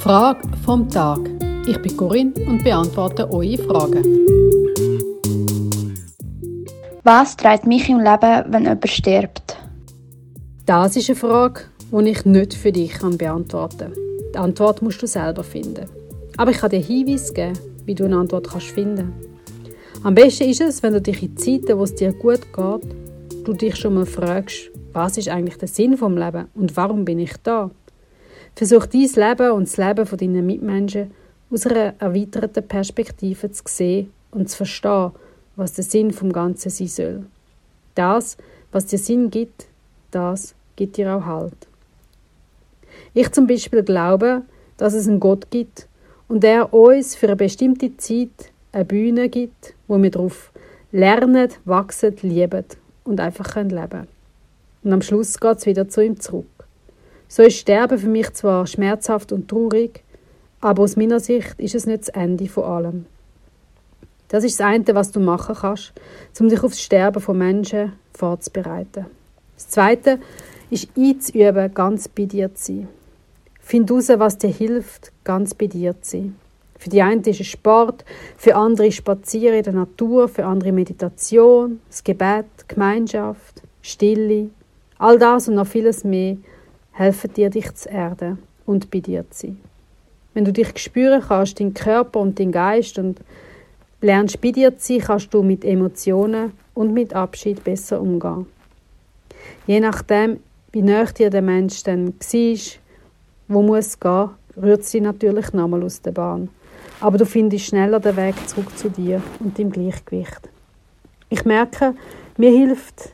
Frage vom Tag. Ich bin Corinne und beantworte eure Fragen. Was treibt mich im Leben, wenn jemand stirbt? Das ist eine Frage, die ich nicht für dich beantworten kann. Die Antwort musst du selber finden. Aber ich kann dir Hinweise geben, wie du eine Antwort kannst finden Am besten ist es, wenn du dich in Zeiten, wo es dir gut geht, du dich schon mal fragst, was ist eigentlich der Sinn vom Leben und warum bin ich da? Versuch dein Leben und das Leben von deinen Mitmenschen aus einer erweiterten Perspektive zu sehen und zu verstehen, was der Sinn vom Ganzen sein soll. Das, was dir Sinn gibt, das gibt dir auch Halt. Ich zum Beispiel glaube, dass es einen Gott gibt und er uns für eine bestimmte Zeit eine Bühne gibt, wo wir darauf lernen, wachsen, lieben und einfach leben können. Und am Schluss geht es wieder zu ihm zurück. So ist Sterben für mich zwar schmerzhaft und traurig, aber aus meiner Sicht ist es nicht das Ende von allem. Das ist das eine, was du machen kannst, um dich auf das Sterben von Menschen vorzubereiten. Das zweite ist einzuüben, ganz bei dir zu sein. Find heraus, was dir hilft, ganz bei dir zu sein. Für die einen ist es Sport, für andere Spazieren in der Natur, für andere Meditation, das Gebet, Gemeinschaft, Stille. All das und noch vieles mehr helfen dir, dich zu erden und bei dir zu sein. Wenn du dich spüren kannst, deinen Körper und deinen Geist und lernst bei dir zu sein, kannst du mit Emotionen und mit Abschied besser umgehen. Je nachdem, wie nah dir der Mensch dann war, wo muss gehen, rührt sie natürlich nochmal aus der Bahn. Aber du findest schneller den Weg zurück zu dir und deinem Gleichgewicht. Ich merke, mir hilft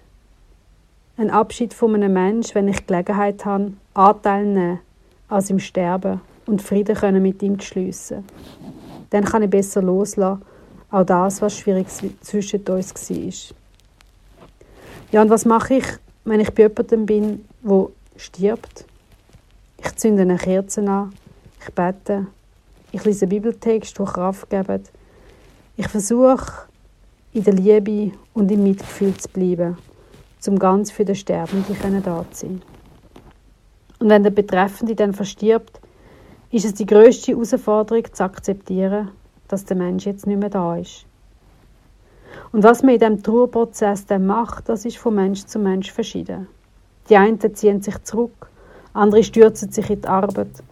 ein Abschied von einem Menschen, wenn ich Gelegenheit habe, Anteil nehmen als im Sterben und Frieden können mit ihm schliessen. Dann kann ich besser loslassen, auch das, was schwierig zwischen uns war. Ja, und was mache ich, wenn ich bei jemandem bin, wo stirbt? Ich zünde eine Kerze an, ich bete, ich lese Bibeltext, die Kraft geben. Ich versuche, in der Liebe und im Mitgefühl zu bleiben, um ganz für den Sterbenden da zu sein. Und wenn der Betreffende dann verstirbt, ist es die größte Herausforderung zu akzeptieren, dass der Mensch jetzt nicht mehr da ist. Und was man in diesem Trauerprozess dann macht, das ist von Mensch zu Mensch verschieden. Die einen ziehen sich zurück, andere stürzen sich in die Arbeit,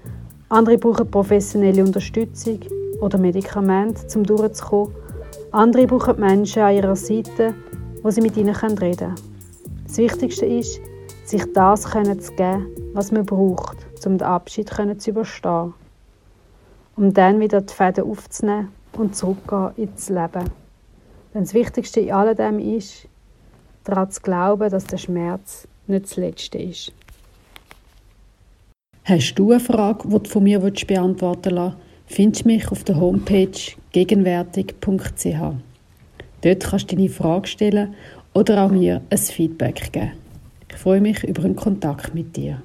andere brauchen professionelle Unterstützung oder Medikamente, um durchzukommen. Andere brauchen Menschen an ihrer Seite, wo sie mit ihnen reden können. Das Wichtigste ist, sich das zu geben, was man braucht, um den Abschied zu überstehen. Um dann wieder die Fäden aufzunehmen und zurückzugehen ins Leben. Denn das Wichtigste in alledem ist, daran zu glauben, dass der Schmerz nicht das Letzte ist. Hast du eine Frage, die du von mir beantworten willst, findest du mich auf der Homepage gegenwärtig.ch. Dort kannst du deine Frage stellen oder auch mir ein Feedback geben. Ich freue mich über einen Kontakt mit dir.